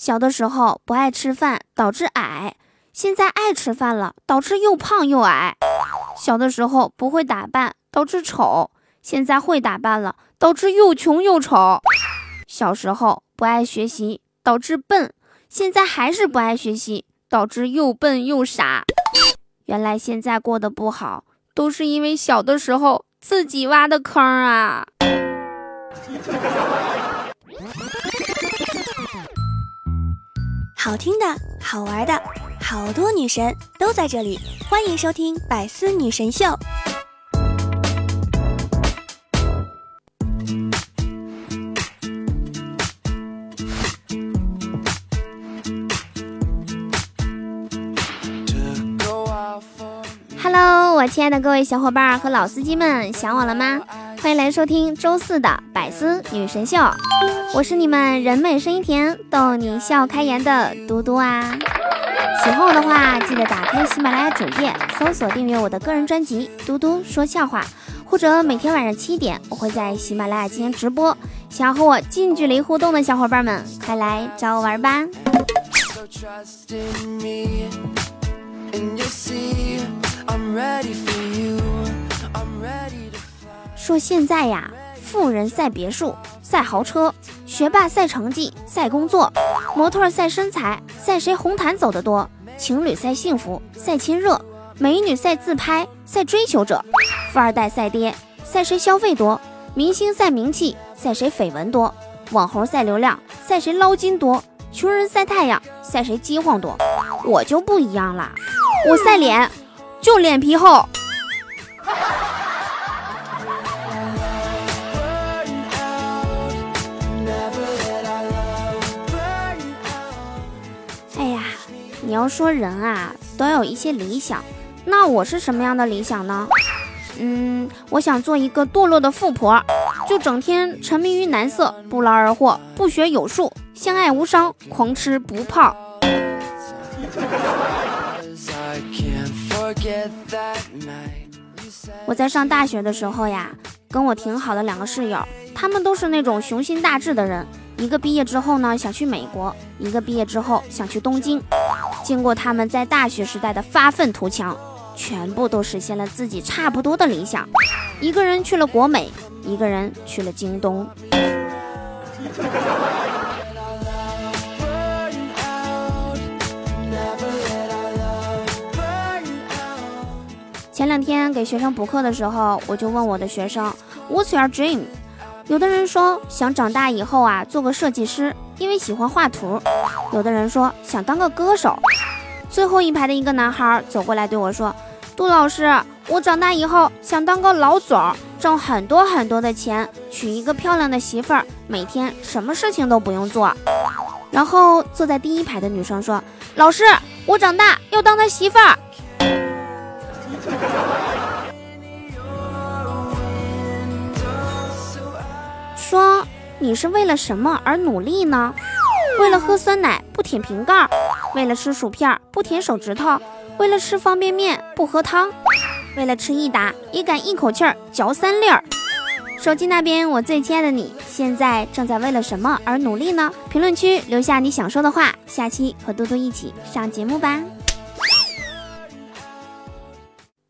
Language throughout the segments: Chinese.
小的时候不爱吃饭，导致矮；现在爱吃饭了，导致又胖又矮。小的时候不会打扮，导致丑；现在会打扮了，导致又穷又丑。小时候不爱学习，导致笨；现在还是不爱学习，导致又笨又傻。原来现在过得不好，都是因为小的时候自己挖的坑啊！好听的，好玩的，好多女神都在这里，欢迎收听《百思女神秀》。Hello，我亲爱的各位小伙伴和老司机们，想我了吗？欢迎来收听周四的百思女神秀，我是你们人美声音甜、逗你笑开颜的嘟嘟啊！喜欢我的话，记得打开喜马拉雅主页，搜索订阅我的个人专辑《嘟嘟说笑话》，或者每天晚上七点，我会在喜马拉雅进行直播。想要和我近距离互动的小伙伴们，快来找我玩吧！说现在呀，富人赛别墅、赛豪车，学霸赛成绩、赛工作，模特赛身材、赛谁红毯走得多，情侣赛幸福、赛亲热，美女赛自拍、赛追求者，富二代赛爹、赛谁消费多，明星赛名气、赛谁绯闻多，网红赛流量、赛谁捞金多，穷人赛太阳、赛谁饥荒多。我就不一样啦，我赛脸，就脸皮厚。你要说人啊，都有一些理想，那我是什么样的理想呢？嗯，我想做一个堕落的富婆，就整天沉迷于男色，不劳而获，不学有术，相爱无伤，狂吃不胖。我在上大学的时候呀，跟我挺好的两个室友，他们都是那种雄心大志的人，一个毕业之后呢想去美国，一个毕业之后想去东京。经过他们在大学时代的发愤图强，全部都实现了自己差不多的理想。一个人去了国美，一个人去了京东。前两天给学生补课的时候，我就问我的学生：“What's your dream？” 有的人说想长大以后啊做个设计师，因为喜欢画图；有的人说想当个歌手。最后一排的一个男孩走过来对我说：“杜老师，我长大以后想当个老总，挣很多很多的钱，娶一个漂亮的媳妇儿，每天什么事情都不用做。”然后坐在第一排的女生说：“老师，我长大要当他媳妇儿。”说你是为了什么而努力呢？为了喝酸奶不舔瓶盖，为了吃薯片不舔手指头，为了吃方便面不喝汤，为了吃一打也敢一口气儿嚼三粒儿。手机那边，我最亲爱的你，现在正在为了什么而努力呢？评论区留下你想说的话，下期和嘟嘟一起上节目吧。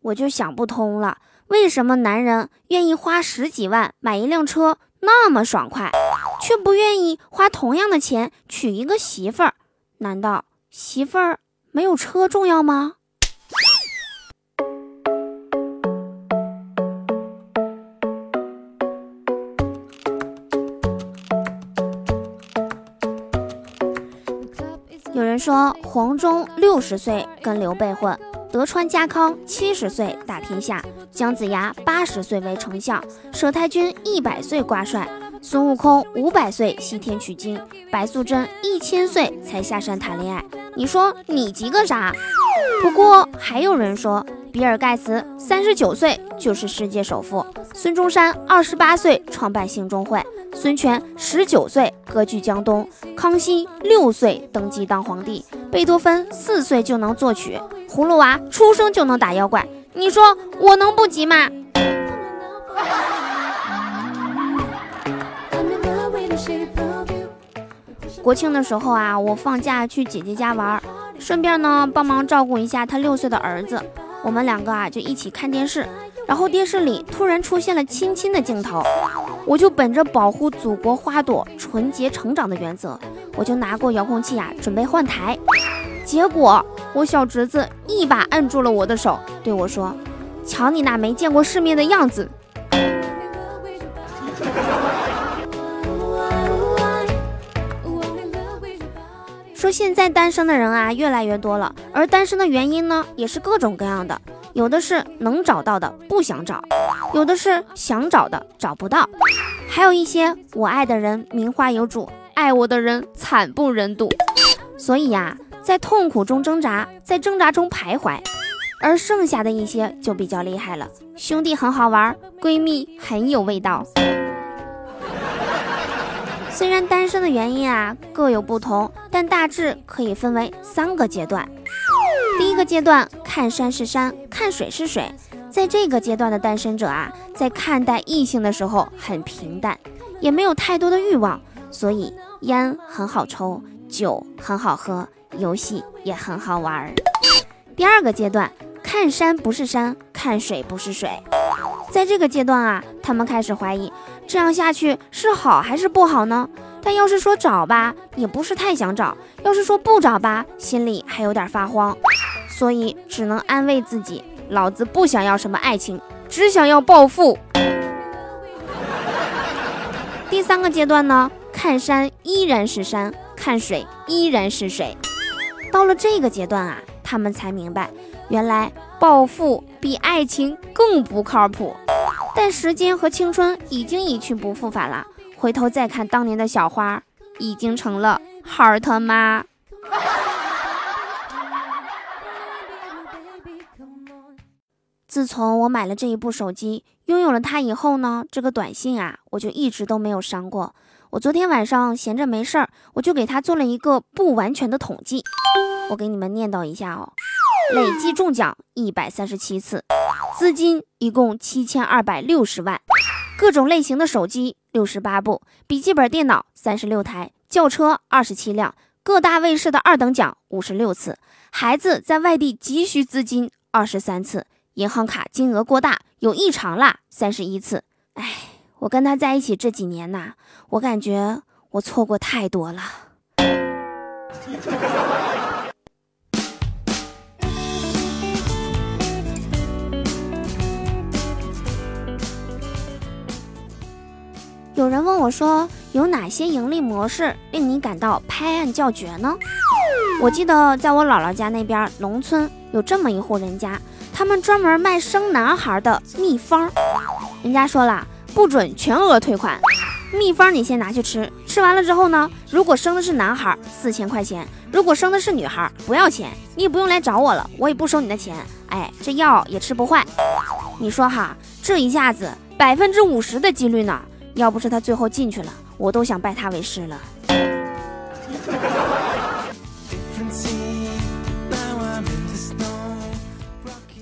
我就想不通了，为什么男人愿意花十几万买一辆车那么爽快？却不愿意花同样的钱娶一个媳妇儿，难道媳妇儿没有车重要吗？有人说，黄忠六十岁跟刘备混，德川家康七十岁打天下，姜子牙八十岁为丞相，佘太君一百岁挂帅。孙悟空五百岁西天取经，白素贞一千岁才下山谈恋爱。你说你急个啥？不过还有人说，比尔盖茨三十九岁就是世界首富，孙中山二十八岁创办兴中会，孙权十九岁割据江东，康熙六岁登基当皇帝，贝多芬四岁就能作曲，葫芦娃出生就能打妖怪。你说我能不急吗？国庆的时候啊，我放假去姐姐家玩，顺便呢帮忙照顾一下她六岁的儿子。我们两个啊就一起看电视，然后电视里突然出现了亲亲的镜头，我就本着保护祖国花朵纯洁成长的原则，我就拿过遥控器啊准备换台，结果我小侄子一把按住了我的手，对我说：“瞧你那没见过世面的样子。”说现在单身的人啊越来越多了，而单身的原因呢也是各种各样的，有的是能找到的不想找，有的是想找的找不到，还有一些我爱的人名花有主，爱我的人惨不忍睹。所以呀，在痛苦中挣扎，在挣扎中徘徊，而剩下的一些就比较厉害了，兄弟很好玩，闺蜜很有味道。虽然单身的原因啊各有不同，但大致可以分为三个阶段。第一个阶段，看山是山，看水是水。在这个阶段的单身者啊，在看待异性的时候很平淡，也没有太多的欲望，所以烟很好抽，酒很好喝，游戏也很好玩儿。第二个阶段，看山不是山，看水不是水。在这个阶段啊，他们开始怀疑。这样下去是好还是不好呢？但要是说找吧，也不是太想找；要是说不找吧，心里还有点发慌。所以只能安慰自己：老子不想要什么爱情，只想要暴富。第三个阶段呢，看山依然是山，看水依然是水。到了这个阶段啊，他们才明白，原来暴富比爱情更不靠谱。但时间和青春已经一去不复返了，回头再看当年的小花，已经成了孩儿他妈。自从我买了这一部手机，拥有了它以后呢，这个短信啊，我就一直都没有删过。我昨天晚上闲着没事儿，我就给他做了一个不完全的统计，我给你们念叨一下哦。累计中奖一百三十七次，资金一共七千二百六十万，各种类型的手机六十八部，笔记本电脑三十六台，轿车二十七辆，各大卫视的二等奖五十六次，孩子在外地急需资金二十三次，银行卡金额过大有异常啦三十一次。哎，我跟他在一起这几年呐，我感觉我错过太多了。有人问我说：“有哪些盈利模式令你感到拍案叫绝呢？”我记得在我姥姥家那边农村有这么一户人家，他们专门卖生男孩的秘方。人家说了，不准全额退款，秘方你先拿去吃，吃完了之后呢，如果生的是男孩，四千块钱；如果生的是女孩，不要钱，你也不用来找我了，我也不收你的钱。哎，这药也吃不坏。你说哈，这一下子百分之五十的几率呢？要不是他最后进去了，我都想拜他为师了。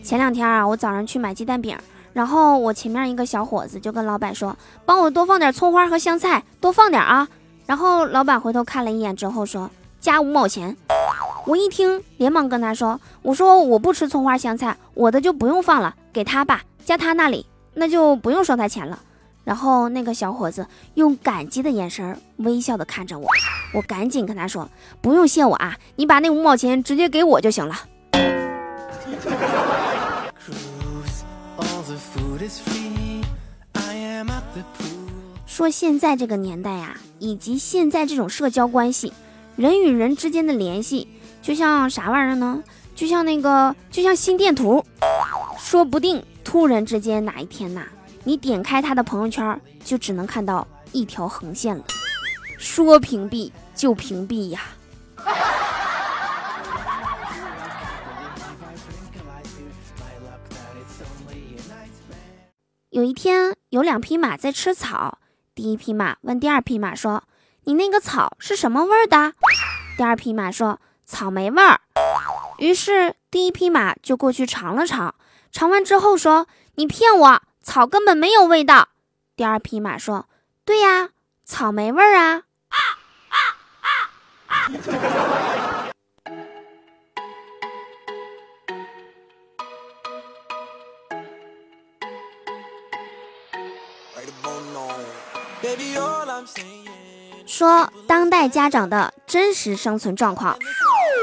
前两天啊，我早上去买鸡蛋饼，然后我前面一个小伙子就跟老板说：“帮我多放点葱花和香菜，多放点啊。”然后老板回头看了一眼之后说：“加五毛钱。”我一听，连忙跟他说：“我说我不吃葱花香菜，我的就不用放了，给他吧，加他那里，那就不用收他钱了。”然后那个小伙子用感激的眼神微笑的看着我，我赶紧跟他说：“不用谢我啊，你把那五毛钱直接给我就行了。”说现在这个年代呀，以及现在这种社交关系，人与人之间的联系，就像啥玩意儿呢？就像那个，就像心电图，说不定突然之间哪一天呐。你点开他的朋友圈，就只能看到一条横线了。说屏蔽就屏蔽呀！有一天，有两匹马在吃草。第一匹马问第二匹马说：“你那个草是什么味儿的？”第二匹马说：“草莓味儿。”于是第一匹马就过去尝了尝，尝完之后说：“你骗我！”草根本没有味道。第二匹马说：“对呀，草莓味儿啊。”说当代家长的真实生存状况：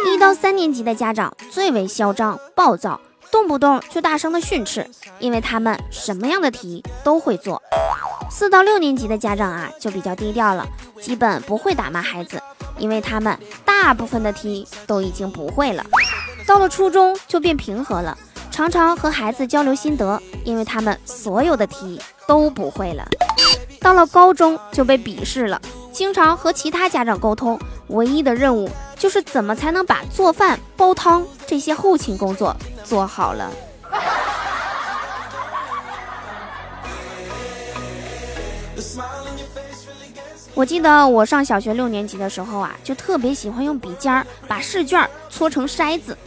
一到三年级的家长最为嚣张暴躁，动不动就大声的训斥，因为他们什么样的题都会做。四到六年级的家长啊，就比较低调了，基本不会打骂孩子，因为他们大部分的题都已经不会了。到了初中就变平和了，常常和孩子交流心得，因为他们所有的题都不会了。到了高中就被鄙视了，经常和其他家长沟通，唯一的任务就是怎么才能把做饭、煲汤这些后勤工作做好了。我记得我上小学六年级的时候啊，就特别喜欢用笔尖儿把试卷搓成筛子。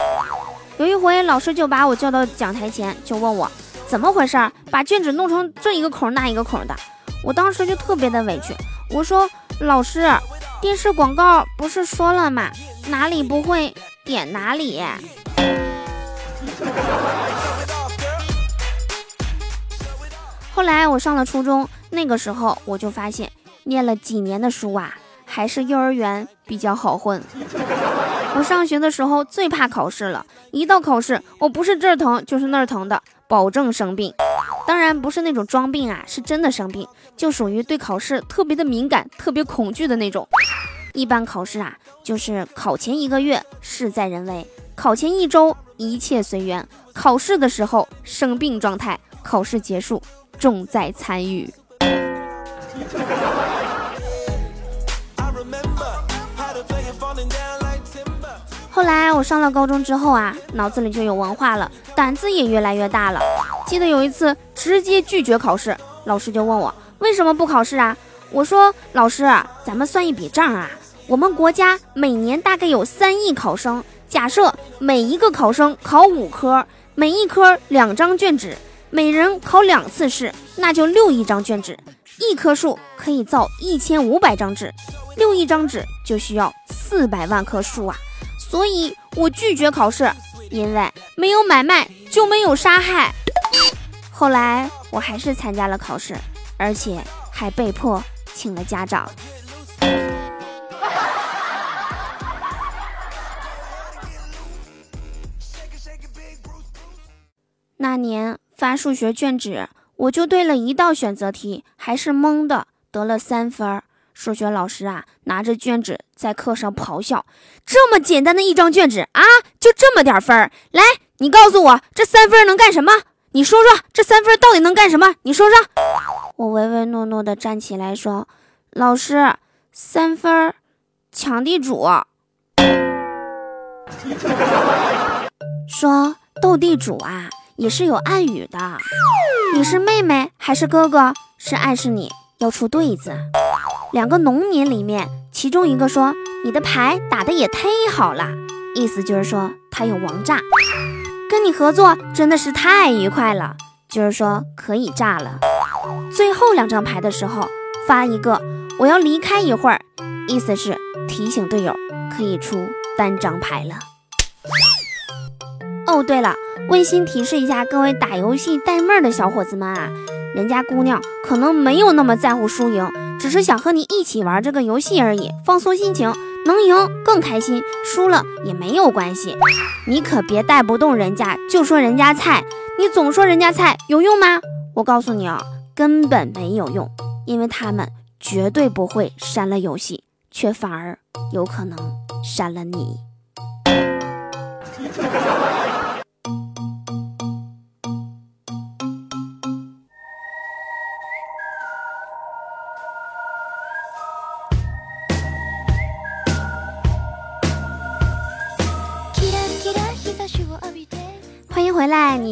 有一回，老师就把我叫到讲台前，就问我怎么回事儿，把卷纸弄成这一个孔那一个孔的。我当时就特别的委屈，我说：“老师，电视广告不是说了吗？哪里不会点哪里。”后来我上了初中，那个时候我就发现，念了几年的书啊，还是幼儿园比较好混。我上学的时候最怕考试了，一到考试，我不是这儿疼就是那儿疼的，保证生病。当然不是那种装病啊，是真的生病，就属于对考试特别的敏感、特别恐惧的那种。一般考试啊，就是考前一个月事在人为，考前一周一切随缘，考试的时候生病状态，考试结束重在参与。后来我上了高中之后啊，脑子里就有文化了，胆子也越来越大了。记得有一次直接拒绝考试，老师就问我为什么不考试啊？我说老师，咱们算一笔账啊，我们国家每年大概有三亿考生，假设每一个考生考五科，每一科两张卷纸，每人考两次试，那就六亿张卷纸，一棵树可以造一千五百张纸，六亿张纸就需要四百万棵树啊。所以我拒绝考试，因为没有买卖就没有杀害。后来我还是参加了考试，而且还被迫请了家长。发数学卷纸，我就对了一道选择题，还是蒙的，得了三分。数学老师啊，拿着卷纸在课上咆哮：“这么简单的一张卷纸啊，就这么点分儿？来，你告诉我，这三分能干什么？你说说，这三分到底能干什么？你说说。”我唯唯诺诺的站起来说：“老师，三分抢地主。”说斗地主啊，也是有暗语的。你是妹妹还是哥哥？是暗示你要出对子。两个农民里面，其中一个说：“你的牌打的也忒好了。”意思就是说他有王炸，跟你合作真的是太愉快了，就是说可以炸了。最后两张牌的时候发一个“我要离开一会儿”，意思是提醒队友可以出单张牌了。哦，对了，温馨提示一下各位打游戏带妹儿的小伙子们啊，人家姑娘可能没有那么在乎输赢。只是想和你一起玩这个游戏而已，放松心情，能赢更开心，输了也没有关系。你可别带不动人家就说人家菜，你总说人家菜有用吗？我告诉你啊，根本没有用，因为他们绝对不会删了游戏，却反而有可能删了你。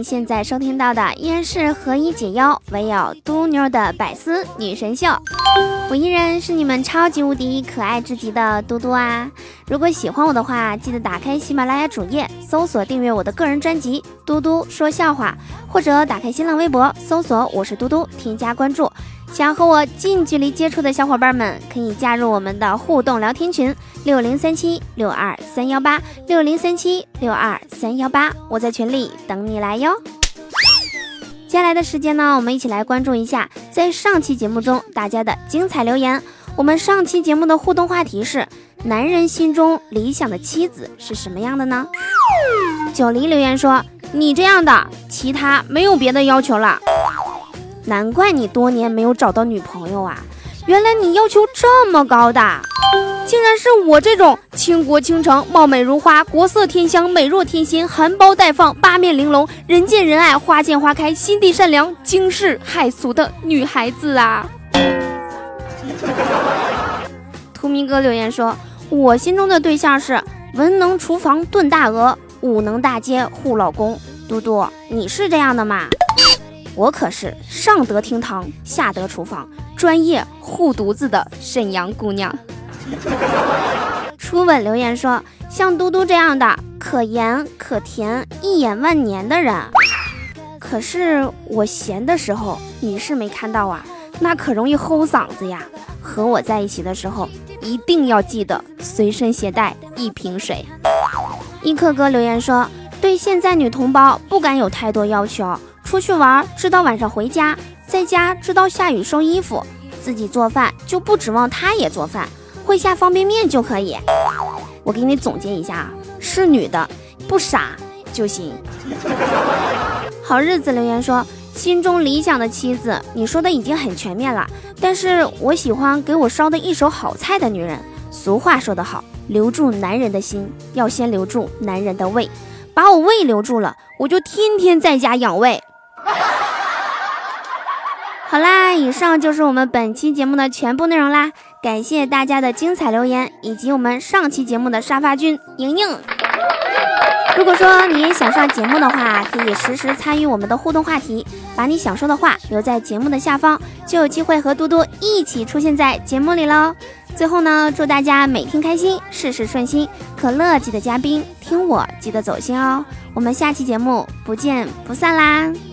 现在收听到的依然是何以解忧，唯有嘟妞的百思女神秀。我依然是你们超级无敌可爱至极的嘟嘟啊！如果喜欢我的话，记得打开喜马拉雅主页，搜索订阅我的个人专辑《嘟嘟说笑话》，或者打开新浪微博，搜索我是嘟嘟，添加关注。想和我近距离接触的小伙伴们，可以加入我们的互动聊天群六零三七六二三幺八六零三七六二三幺八，我在群里等你来哟。接下来的时间呢，我们一起来关注一下在上期节目中大家的精彩留言。我们上期节目的互动话题是：男人心中理想的妻子是什么样的呢？九黎留言说：“你这样的，其他没有别的要求了。”难怪你多年没有找到女朋友啊！原来你要求这么高的，竟然是我这种倾国倾城、貌美如花、国色天香、美若天仙、含苞待放、八面玲珑、人见人爱、花见花开、心地善良、惊世骇俗的女孩子啊！图明哥留言说：“我心中的对象是文能厨房炖大鹅，武能大街护老公。”嘟嘟，你是这样的吗？我可是上得厅堂，下得厨房，专业护犊子的沈阳姑娘。初吻留言说：“像嘟嘟这样的可盐可甜、一眼万年的人。”可是我闲的时候你是没看到啊，那可容易齁嗓子呀。和我在一起的时候一定要记得随身携带一瓶水。一克哥留言说：“对现在女同胞不敢有太多要求。”出去玩，知道晚上回家；在家，知道下雨收衣服；自己做饭，就不指望他也做饭，会下方便面就可以。我给你总结一下啊，是女的，不傻就行。好日子留言说，心中理想的妻子，你说的已经很全面了，但是我喜欢给我烧的一手好菜的女人。俗话说得好，留住男人的心，要先留住男人的胃，把我胃留住了，我就天天在家养胃。好啦，以上就是我们本期节目的全部内容啦！感谢大家的精彩留言，以及我们上期节目的沙发君莹莹。如果说你也想上节目的话，可以实时参与我们的互动话题，把你想说的话留在节目的下方，就有机会和嘟嘟一起出现在节目里喽。最后呢，祝大家每天开心，事事顺心。可乐记得加冰，听我记得走心哦。我们下期节目不见不散啦！